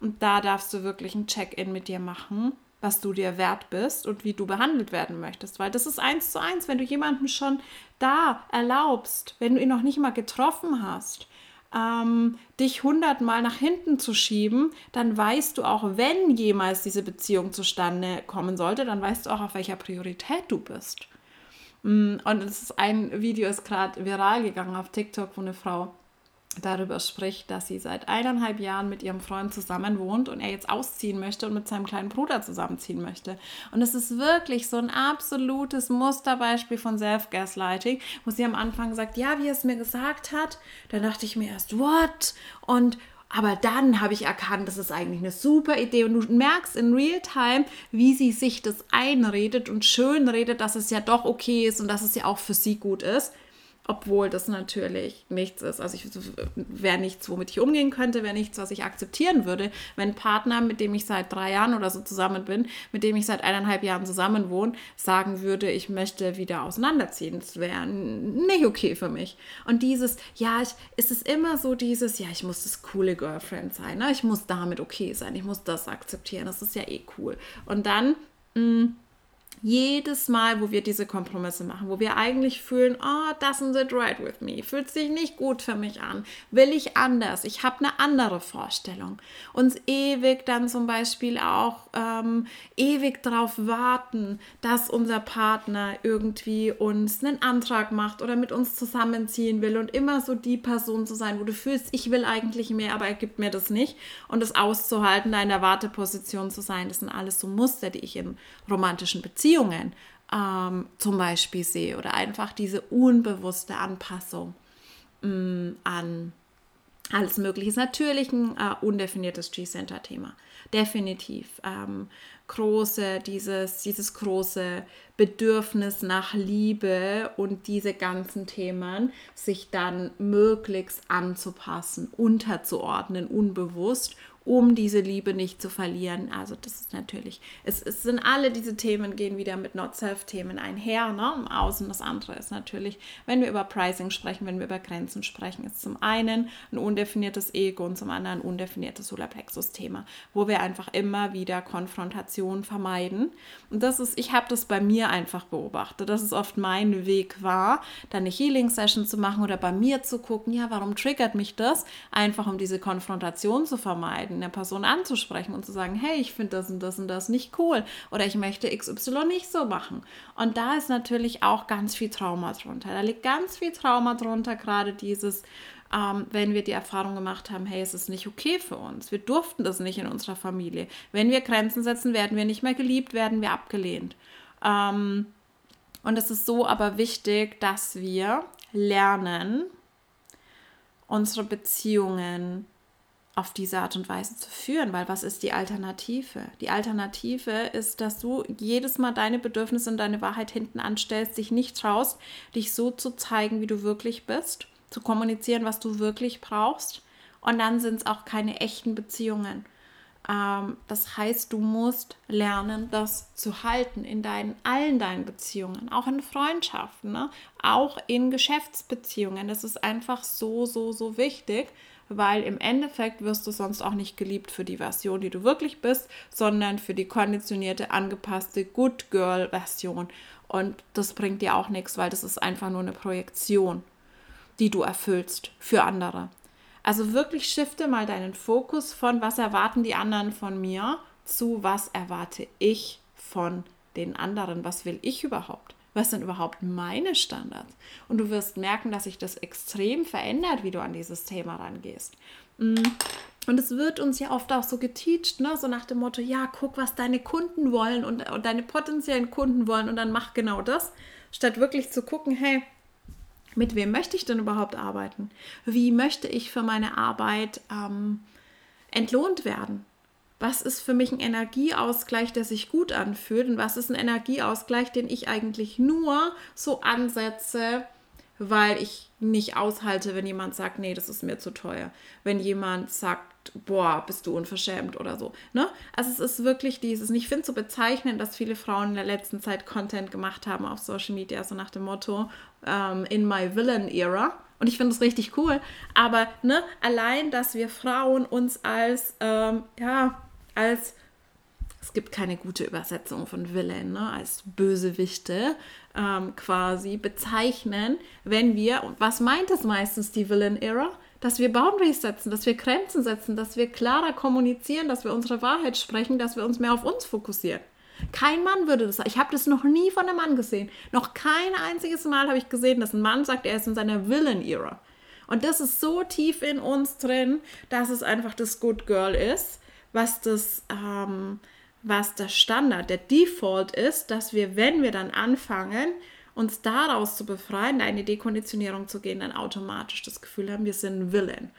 Und da darfst du wirklich ein Check-in mit dir machen was du dir wert bist und wie du behandelt werden möchtest. Weil das ist eins zu eins, wenn du jemanden schon da erlaubst, wenn du ihn noch nicht mal getroffen hast, ähm, dich hundertmal nach hinten zu schieben, dann weißt du auch, wenn jemals diese Beziehung zustande kommen sollte, dann weißt du auch, auf welcher Priorität du bist. Mm, und es ist ein Video ist gerade viral gegangen auf TikTok, wo eine Frau darüber spricht, dass sie seit eineinhalb Jahren mit ihrem Freund zusammen wohnt und er jetzt ausziehen möchte und mit seinem kleinen Bruder zusammenziehen möchte. Und es ist wirklich so ein absolutes Musterbeispiel von Self-Gaslighting, wo sie am Anfang sagt, ja, wie er es mir gesagt hat, da dachte ich mir erst, what? Und aber dann habe ich erkannt, das ist eigentlich eine super Idee. Und du merkst in Realtime, wie sie sich das einredet und schön redet, dass es ja doch okay ist und dass es ja auch für sie gut ist obwohl das natürlich nichts ist. Also ich wäre nichts, womit ich umgehen könnte, wäre nichts, was ich akzeptieren würde. Wenn ein Partner, mit dem ich seit drei Jahren oder so zusammen bin, mit dem ich seit eineinhalb Jahren zusammen wohne, sagen würde, ich möchte wieder auseinanderziehen, das wäre nicht okay für mich. Und dieses, ja, ich, ist es immer so dieses, ja, ich muss das coole Girlfriend sein, ne? ich muss damit okay sein, ich muss das akzeptieren, das ist ja eh cool. Und dann mh, mm, jedes Mal, wo wir diese Kompromisse machen, wo wir eigentlich fühlen, oh, doesn't it right with me, fühlt sich nicht gut für mich an, will ich anders, ich habe eine andere Vorstellung. Uns ewig dann zum Beispiel auch ähm, ewig darauf warten, dass unser Partner irgendwie uns einen Antrag macht oder mit uns zusammenziehen will und immer so die Person zu sein, wo du fühlst, ich will eigentlich mehr, aber er gibt mir das nicht. Und es auszuhalten, da in der Warteposition zu sein, das sind alles so Muster, die ich in romantischen Beziehungen Beziehungen ähm, zum Beispiel sehe oder einfach diese unbewusste Anpassung mh, mm, an alles Mögliche. Ist natürlich ein äh, undefiniertes G-Center-Thema. Definitiv. Ähm, große, dieses, dieses große Bedürfnis nach Liebe und diese ganzen Themen sich dann möglichst anzupassen, unterzuordnen, unbewusst um diese Liebe nicht zu verlieren. Also das ist natürlich, es, es sind alle diese Themen gehen wieder mit Not-Self-Themen einher. Ne? Im Außen das andere ist natürlich, wenn wir über Pricing sprechen, wenn wir über Grenzen sprechen, ist zum einen ein undefiniertes Ego und zum anderen ein undefiniertes Solarplexus-Thema, wo wir einfach immer wieder Konfrontation vermeiden. Und das ist, ich habe das bei mir einfach beobachtet, dass es oft mein Weg war, dann eine Healing-Session zu machen oder bei mir zu gucken, ja, warum triggert mich das? Einfach um diese Konfrontation zu vermeiden, eine Person anzusprechen und zu sagen, hey, ich finde das und das und das nicht cool oder ich möchte XY nicht so machen. Und da ist natürlich auch ganz viel Trauma drunter. Da liegt ganz viel Trauma drunter, gerade dieses, ähm, wenn wir die Erfahrung gemacht haben, hey, es ist nicht okay für uns. Wir durften das nicht in unserer Familie. Wenn wir Grenzen setzen, werden wir nicht mehr geliebt, werden wir abgelehnt. Ähm, und es ist so aber wichtig, dass wir lernen, unsere Beziehungen auf diese Art und Weise zu führen, weil was ist die Alternative? Die Alternative ist, dass du jedes Mal deine Bedürfnisse und deine Wahrheit hinten anstellst, dich nicht traust, dich so zu zeigen, wie du wirklich bist zu kommunizieren, was du wirklich brauchst. Und dann sind es auch keine echten Beziehungen. Ähm, das heißt, du musst lernen, das zu halten in deinen, allen deinen Beziehungen, auch in Freundschaften, ne? auch in Geschäftsbeziehungen. Das ist einfach so, so, so wichtig, weil im Endeffekt wirst du sonst auch nicht geliebt für die Version, die du wirklich bist, sondern für die konditionierte, angepasste Good Girl Version. Und das bringt dir auch nichts, weil das ist einfach nur eine Projektion die du erfüllst für andere. Also wirklich shifte mal deinen Fokus von, was erwarten die anderen von mir, zu, was erwarte ich von den anderen, was will ich überhaupt? Was sind überhaupt meine Standards? Und du wirst merken, dass sich das extrem verändert, wie du an dieses Thema rangehst. Mm. Und es wird uns ja oft auch so geteacht, ne? so nach dem Motto, ja, guck, was deine Kunden wollen und, und deine potenziellen Kunden wollen und dann mach genau das, statt wirklich zu gucken, hey, mit wem möchte ich denn überhaupt arbeiten? Wie möchte ich für meine Arbeit ähm, entlohnt werden? Was ist für mich ein Energieausgleich, der sich gut anfühlt? Und was ist ein Energieausgleich, den ich eigentlich nur so ansetze, weil ich nicht aushalte, wenn jemand sagt, nee, das ist mir zu teuer. Wenn jemand sagt, boah, bist du unverschämt oder so. Ne? Also es ist wirklich dieses, ich finde es so bezeichnend, dass viele Frauen in der letzten Zeit Content gemacht haben auf Social Media, so nach dem Motto, ähm, in my villain era. Und ich finde es richtig cool. Aber ne, allein, dass wir Frauen uns als, ähm, ja, als es gibt keine gute Übersetzung von Villain, ne, als Bösewichte ähm, quasi bezeichnen, wenn wir, und was meint es meistens die Villain-Era? Dass wir Boundaries setzen, dass wir Grenzen setzen, dass wir klarer kommunizieren, dass wir unsere Wahrheit sprechen, dass wir uns mehr auf uns fokussieren. Kein Mann würde das. Ich habe das noch nie von einem Mann gesehen. Noch kein einziges Mal habe ich gesehen, dass ein Mann sagt, er ist in seiner Villain-Era. Und das ist so tief in uns drin, dass es einfach das Good Girl ist, was das, ähm, was der Standard, der Default ist, dass wir, wenn wir dann anfangen, uns daraus zu befreien, eine Dekonditionierung zu gehen, dann automatisch das Gefühl haben, wir sind Villain.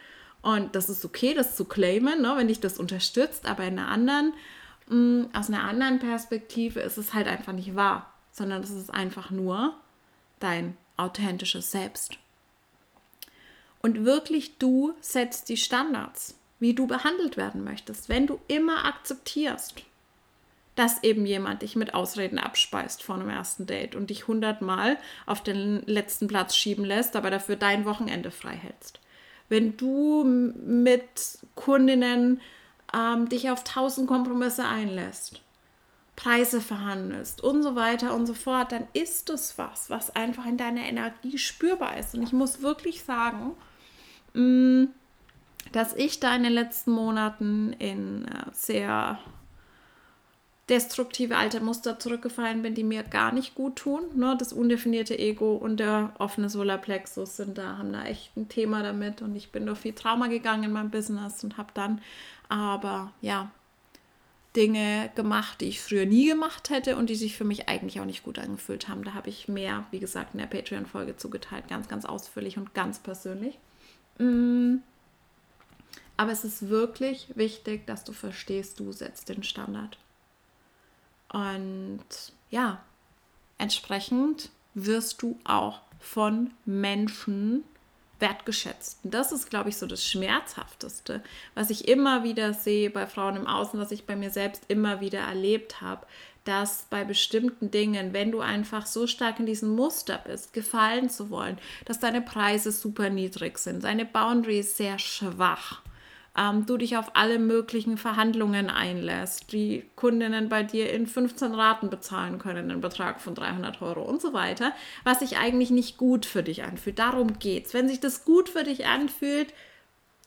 Und das ist okay, das zu claimen, ne, wenn dich das unterstützt, aber in einer anderen, mh, mm, aus einer anderen Perspektive ist es halt einfach nicht wahr, sondern es ist einfach nur dein authentisches Selbst. Und wirklich du setzt die Standards, wie du behandelt werden möchtest, wenn du immer akzeptierst, dass eben jemand dich mit Ausreden abspeist vor einem ersten Date und dich hundertmal auf den letzten Platz schieben lässt, aber dafür dein Wochenende frei hältst. Wenn du mit Kundinnen ähm, dich auf tausend Kompromisse einlässt, Preise verhandelst und so weiter und so fort, dann ist das was, was einfach in deiner Energie spürbar ist. Und ich muss wirklich sagen, mm, dass ich da in den letzten Monaten in äh, sehr destruktive alte Muster zurückgefallen bin, die mir gar nicht gut tun. Ne? Das undefinierte Ego und der offene Solarplexus sind da, haben da echt ein Thema damit und ich bin durch viel Trauma gegangen in meinem Business und habe dann aber ja Dinge gemacht, die ich früher nie gemacht hätte und die sich für mich eigentlich auch nicht gut angefühlt haben. Da habe ich mehr, wie gesagt, in der Patreon-Folge zugeteilt, ganz, ganz ausführlich und ganz persönlich. Mm. Aber es ist wirklich wichtig, dass du verstehst, du setzt den Standard. Und ja, entsprechend wirst du auch von Menschen wertgeschätzt. Und das ist, glaube ich, so das Schmerzhafteste, was ich immer wieder sehe bei Frauen im Außen, was ich bei mir selbst immer wieder erlebt habe, dass bei bestimmten Dingen, wenn du einfach so stark in diesem Muster bist, gefallen zu wollen, dass deine Preise super niedrig sind, deine Boundaries sehr schwach, ähm, du dich auf alle möglichen Verhandlungen einlässt, die Kundinnen bei dir in 15 Raten bezahlen können, einen Betrag von 300 Euro und so weiter, was sich eigentlich nicht gut für dich anfühlt. Darum geht's. Wenn sich das gut für dich anfühlt,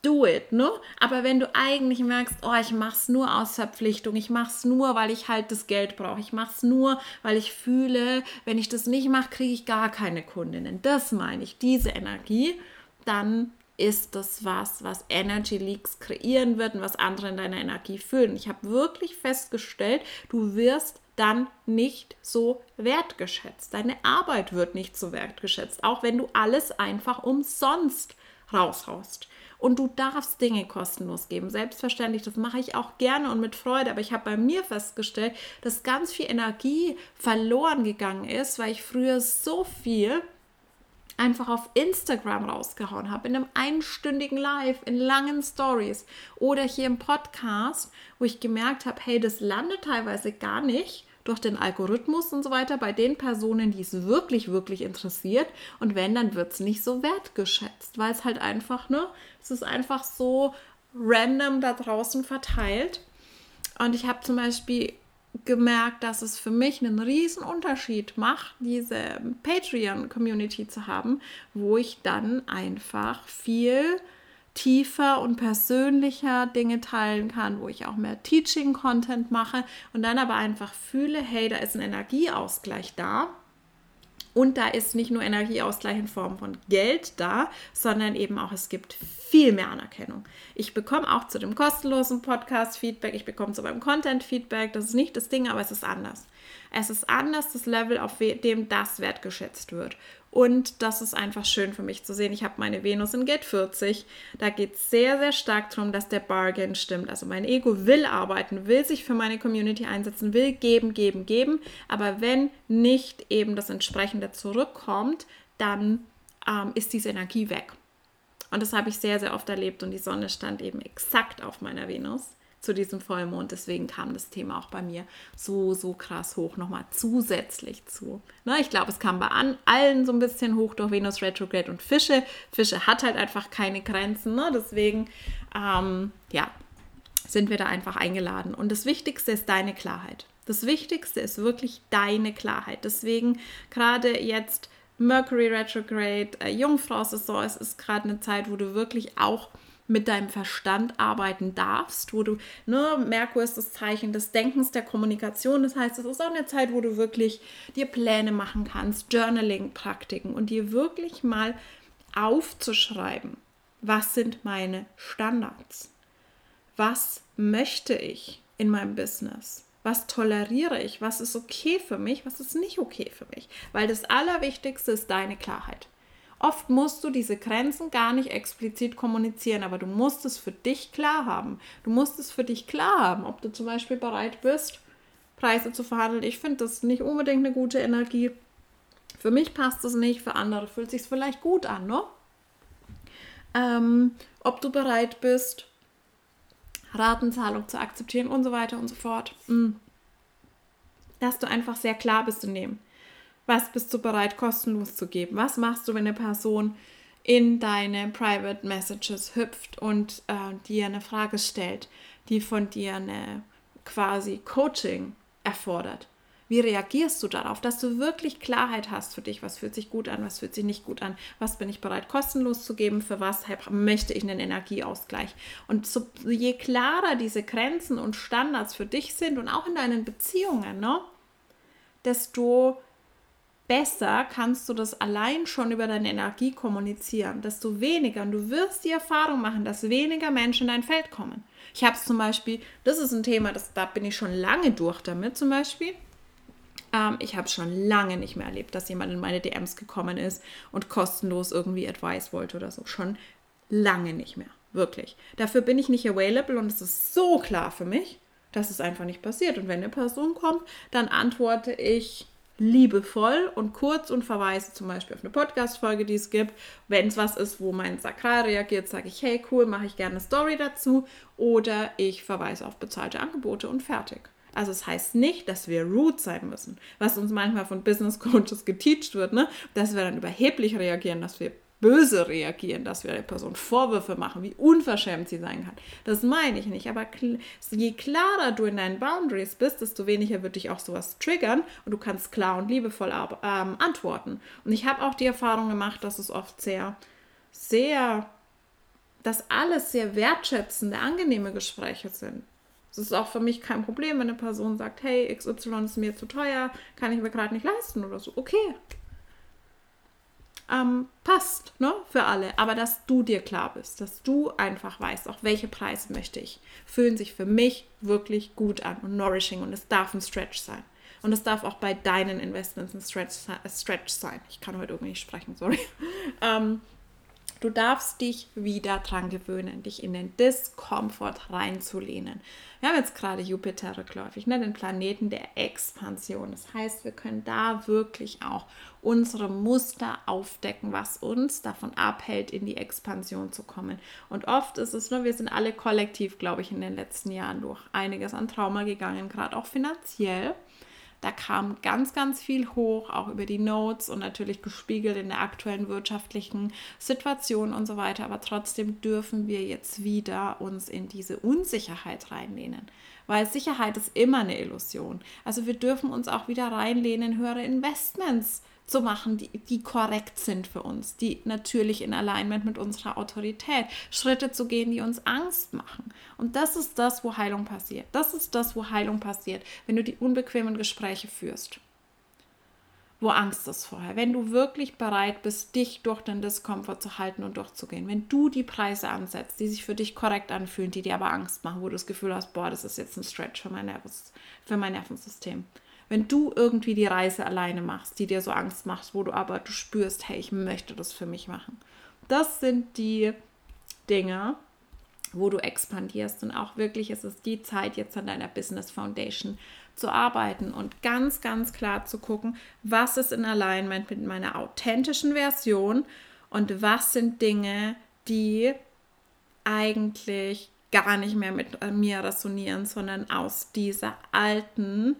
do it, ne? Aber wenn du eigentlich merkst, oh, ich mach's nur aus Verpflichtung, ich mach's nur, weil ich halt das Geld brauche, ich mach's nur, weil ich fühle, wenn ich das nicht mache, kriege ich gar keine Kundinnen. Das meine ich, diese Energie, dann ist das was, was Energy Leaks kreieren wird und was andere in deiner Energie fühlen. Ich habe wirklich festgestellt, du wirst dann nicht so wertgeschätzt. Deine Arbeit wird nicht so wertgeschätzt, auch wenn du alles einfach umsonst raushaust. Und du darfst Dinge kostenlos geben. Selbstverständlich, das mache ich auch gerne und mit Freude. Aber ich habe bei mir festgestellt, dass ganz viel Energie verloren gegangen ist, weil ich früher so viel einfach auf Instagram rausgehauen habe, in einem einstündigen Live, in langen Stories oder hier im Podcast, wo ich gemerkt habe, hey, das landet teilweise gar nicht durch den Algorithmus und so weiter bei den Personen, die es wirklich, wirklich interessiert. Und wenn, dann wird es nicht so wertgeschätzt, weil es halt einfach, ne, es ist einfach so random da draußen verteilt. Und ich habe zum Beispiel gemerkt, dass es für mich einen riesen Unterschied macht, diese Patreon-Community zu haben, wo ich dann einfach viel tiefer und persönlicher Dinge teilen kann, wo ich auch mehr Teaching-Content mache und dann aber einfach fühle, hey, da ist ein Energieausgleich da und da ist nicht nur Energieausgleich in Form von Geld da, sondern eben auch, es gibt viel mehr Anerkennung. Ich bekomme auch zu dem kostenlosen Podcast Feedback, ich bekomme zu meinem Content Feedback. Das ist nicht das Ding, aber es ist anders. Es ist anders das Level, auf dem das wertgeschätzt wird. Und das ist einfach schön für mich zu sehen. Ich habe meine Venus in Gate 40. Da geht es sehr, sehr stark darum, dass der Bargain stimmt. Also mein Ego will arbeiten, will sich für meine Community einsetzen, will geben, geben, geben. Aber wenn nicht eben das entsprechende zurückkommt, dann ähm, ist diese Energie weg. Und das habe ich sehr, sehr oft erlebt. Und die Sonne stand eben exakt auf meiner Venus zu diesem Vollmond. Deswegen kam das Thema auch bei mir so, so krass hoch, nochmal zusätzlich zu. Ne, ich glaube, es kam bei an, allen so ein bisschen hoch durch Venus Retrograde und Fische. Fische hat halt einfach keine Grenzen. Ne? Deswegen, ähm, ja, sind wir da einfach eingeladen. Und das Wichtigste ist deine Klarheit. Das Wichtigste ist wirklich deine Klarheit. Deswegen gerade jetzt Mercury Retrograde, äh, Jungfrau-Saison, es ist gerade eine Zeit, wo du wirklich auch mit deinem Verstand arbeiten darfst, wo du, ne, Merkur ist das Zeichen des Denkens, der Kommunikation. Das heißt, es ist auch eine Zeit, wo du wirklich dir Pläne machen kannst, Journaling-Praktiken und dir wirklich mal aufzuschreiben, was sind meine Standards? Was möchte ich in meinem Business? Was toleriere ich? Was ist okay für mich? Was ist nicht okay für mich? Weil das Allerwichtigste ist deine Klarheit. Oft musst du diese Grenzen gar nicht explizit kommunizieren, aber du musst es für dich klar haben. Du musst es für dich klar haben, ob du zum Beispiel bereit bist, Preise zu verhandeln. Ich finde das nicht unbedingt eine gute Energie. Für mich passt es nicht, für andere fühlt es sich vielleicht gut an, ne? Ähm, ob du bereit bist, Ratenzahlung zu akzeptieren und so weiter und so fort. Mm. Dass du einfach sehr klar bist in dem. Was bist du bereit kostenlos zu geben? Was machst du, wenn eine Person in deine Private Messages hüpft und äh, dir eine Frage stellt, die von dir eine quasi Coaching erfordert? Wie reagierst du darauf, dass du wirklich Klarheit hast für dich? Was fühlt sich gut an, was fühlt sich nicht gut an? Was bin ich bereit kostenlos zu geben? Für was möchte ich einen Energieausgleich? Und so, je klarer diese Grenzen und Standards für dich sind und auch in deinen Beziehungen, ne, desto besser kannst du das allein schon über deine Energie kommunizieren, desto weniger, und du wirst die Erfahrung machen, dass weniger Menschen in dein Feld kommen. Ich habe es zum Beispiel, das ist ein Thema, das, da bin ich schon lange durch damit zum Beispiel. Ähm, ich habe schon lange nicht mehr erlebt, dass jemand in meine DMs gekommen ist und kostenlos irgendwie Advice wollte oder so. Schon lange nicht mehr, wirklich. Dafür bin ich nicht available und es ist so klar für mich, dass es einfach nicht passiert. Und wenn eine Person kommt, dann antworte ich liebevoll und kurz und verweise zum Beispiel auf eine Podcast-Folge, die es gibt. Wenn es was ist, wo mein Sakral reagiert, sage ich, hey, cool, mache ich gerne eine Story dazu. Oder ich verweise auf bezahlte Angebote und fertig. Also es das heißt nicht, dass wir rude sein müssen, was uns manchmal von Business Coaches geteacht wird, ne? dass wir dann überheblich reagieren, dass wir böse reagieren, dass wir der Person Vorwürfe machen, wie unverschämt sie sein kann. Das meine ich nicht. Aber je klarer du in deinen Boundaries bist, desto weniger wird dich auch sowas triggern und du kannst klar und liebevoll ähm, antworten. Und ich habe auch die Erfahrung gemacht, dass es oft sehr, sehr, dass alles sehr wertschätzende, angenehme Gespräche sind. Es ist auch für mich kein Problem, wenn eine Person sagt, hey, XY ist mir zu teuer, kann ich mir gerade nicht leisten oder so. Okay, ähm, passt ne, für alle. Aber dass du dir klar bist, dass du einfach weißt, auch welche Preise möchte ich, fühlen sich für mich wirklich gut an und nourishing und es darf ein Stretch sein. Und es darf auch bei deinen Investments ein Stretch, Stretch sein. Ich kann heute irgendwie nicht sprechen, sorry. [laughs] Ähm, Du darfst dich wieder dran gewöhnen, dich in den Diskomfort reinzulehnen. Wir haben jetzt gerade Jupiter rückläufig, ne, den Planeten der Expansion. Das heißt, wir können da wirklich auch unsere Muster aufdecken, was uns davon abhält, in die Expansion zu kommen. Und oft ist es nur, ne, wir sind alle kollektiv, glaube ich, in den letzten Jahren durch einiges an Trauma gegangen, gerade auch finanziell. Da kam ganz, ganz viel hoch, auch über die Notes und natürlich gespiegelt in der aktuellen wirtschaftlichen Situation und so weiter. Aber trotzdem dürfen wir jetzt wieder uns in diese Unsicherheit reinlehnen. Weil Sicherheit ist immer eine Illusion. Also wir dürfen uns auch wieder reinlehnen, höhere Investments zu machen, die, die korrekt sind für uns, die natürlich in Alignment mit unserer Autorität, Schritte zu gehen, die uns Angst machen. Und das ist das, wo Heilung passiert. Das ist das, wo Heilung passiert, wenn du die unbequemen Gespräche führst. Wo Angst ist vorher. Wenn du wirklich bereit bist, dich durch den Diskomfort zu halten und durchzugehen. Wenn du die Preise ansetzt, die sich für dich korrekt anfühlen, die dir aber Angst machen, wo du das Gefühl hast, boah, das ist jetzt ein Stretch für mein, Nervus, für mein Nervensystem wenn du irgendwie die Reise alleine machst, die dir so Angst macht, wo du aber du spürst, hey, ich möchte das für mich machen. Das sind die Dinge, wo du expandierst und auch wirklich ist es die Zeit jetzt an deiner Business Foundation zu arbeiten und ganz, ganz klar zu gucken, was ist in Alignment mit meiner authentischen Version und was sind Dinge, die eigentlich gar nicht mehr mit mir resonieren, sondern aus dieser alten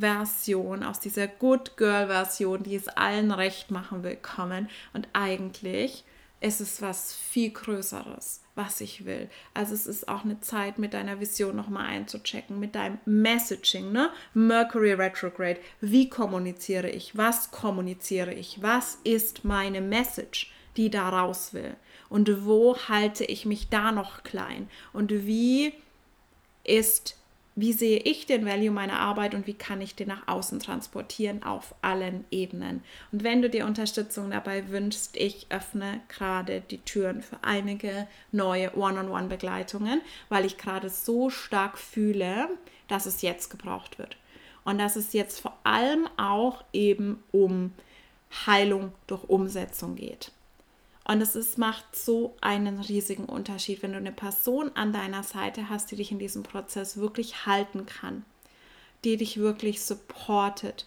Version, aus dieser Good Girl Version, die es allen recht machen will, kommen. Und eigentlich ist es was viel Größeres, was ich will. Also es ist auch eine Zeit, mit deiner Vision nochmal einzuchecken, mit deinem Messaging, ne? Mercury Retrograde. Wie kommuniziere ich? Was kommuniziere ich? Was ist meine Message, die da raus will? Und wo halte ich mich da noch klein? Und wie ist wie sehe ich den Value meiner Arbeit und wie kann ich den nach außen transportieren auf allen Ebenen. Und wenn du dir Unterstützung dabei wünschst, ich öffne gerade die Türen für einige neue One-on-One-Begleitungen, weil ich gerade so stark fühle, dass es jetzt gebraucht wird. Und dass es jetzt vor allem auch eben um Heilung durch Umsetzung geht. Und es ist, macht so einen riesigen Unterschied, wenn du eine Person an deiner Seite hast, die dich in diesem Prozess wirklich halten kann, die dich wirklich supportet,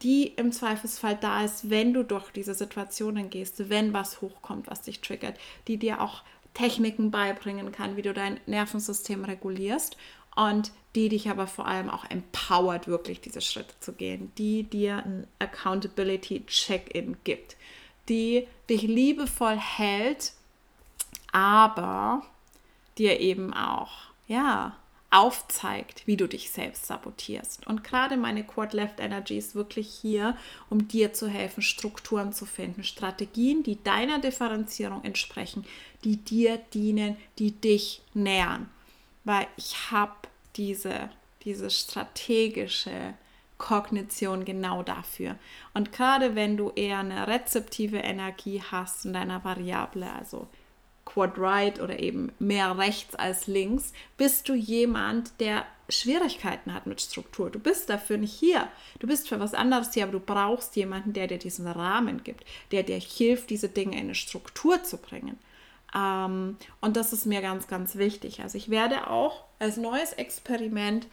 die im Zweifelsfall da ist, wenn du durch diese Situationen gehst, wenn was hochkommt, was dich triggert, die dir auch Techniken beibringen kann, wie du dein Nervensystem regulierst und die dich aber vor allem auch empowert, wirklich diese Schritte zu gehen, die dir ein Accountability Check-in gibt die dich liebevoll hält, aber dir eben auch, ja, aufzeigt, wie du dich selbst sabotierst. Und gerade meine Quad Left Energy ist wirklich hier, um dir zu helfen, Strukturen zu finden, Strategien, die deiner Differenzierung entsprechen, die dir dienen, die dich nähern. Weil ich habe diese, diese strategische Kognition genau dafür. Und gerade wenn du eher eine rezeptive Energie hast in deiner Variable, also Quad Right oder eben mehr rechts als links, bist du jemand, der Schwierigkeiten hat mit Struktur. Du bist dafür nicht hier. Du bist für was anderes hier, aber du brauchst jemanden, der dir diesen Rahmen gibt, der dir hilft, diese Dinge in eine Struktur zu bringen. Ähm, und das ist mir ganz, ganz wichtig. Also ich werde auch als neues Experiment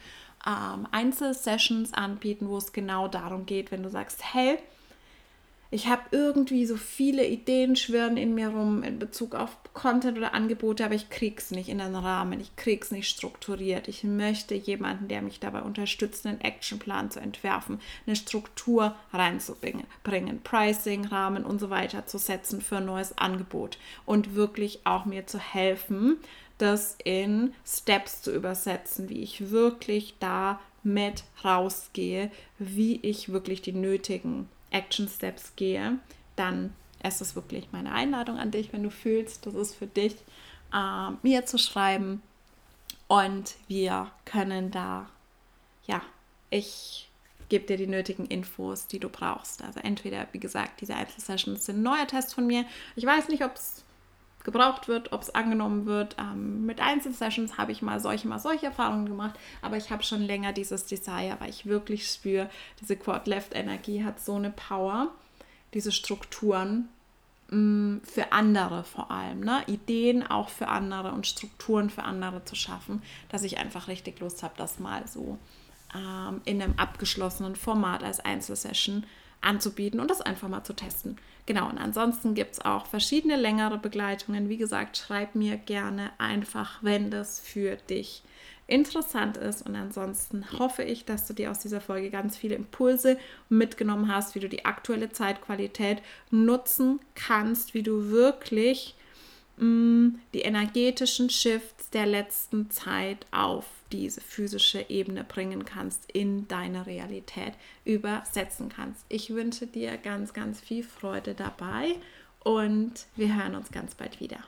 ähm, Einzelsessions anbieten, wo es genau darum geht, wenn du sagst, hey, ich habe irgendwie so viele Ideen schwirren in mir rum in Bezug auf Content oder Angebote, aber ich krieg's nicht in den Rahmen, ich krieg's nicht strukturiert. Ich möchte jemanden, der mich dabei unterstützt, einen Actionplan zu entwerfen, eine Struktur reinzubringen, bringen, Pricing, Rahmen und so weiter zu setzen für ein neues Angebot und wirklich auch mir zu helfen, das in Steps zu übersetzen, wie ich wirklich da mit rausgehe, wie ich wirklich die nötigen Action Steps gehe, dann ist es wirklich meine Einladung an dich, wenn du fühlst, das ist für dich, äh, mir zu schreiben. Und wir können da, ja, ich gebe dir die nötigen Infos, die du brauchst. Also entweder, wie gesagt, diese Einzelsessions sind ein neuer Test von mir. Ich weiß nicht, ob es gebraucht wird, ob es angenommen wird. Ähm, mit Einzelsessions habe ich mal solche, mal solche Erfahrungen gemacht, aber ich habe schon länger dieses Desire, weil ich wirklich spüre, diese Quad-Left-Energie hat so eine Power, diese Strukturen mh, mm, für andere vor allem, ne? Ideen auch für andere und Strukturen für andere zu schaffen, dass ich einfach richtig Lust habe, das mal so ähm, in einem abgeschlossenen Format als Einzelsession anzubieten und das einfach mal zu testen. Genau, und ansonsten gibt es auch verschiedene längere Begleitungen. Wie gesagt, schreib mir gerne einfach, wenn das für dich interessant ist. Und ansonsten hoffe ich, dass du dir aus dieser Folge ganz viele Impulse mitgenommen hast, wie du die aktuelle Zeitqualität nutzen kannst, wie du wirklich die energetischen Shifts der letzten Zeit auf diese physische Ebene bringen kannst, in deine Realität übersetzen kannst. Ich wünsche dir ganz, ganz viel Freude dabei und wir hören uns ganz bald wieder.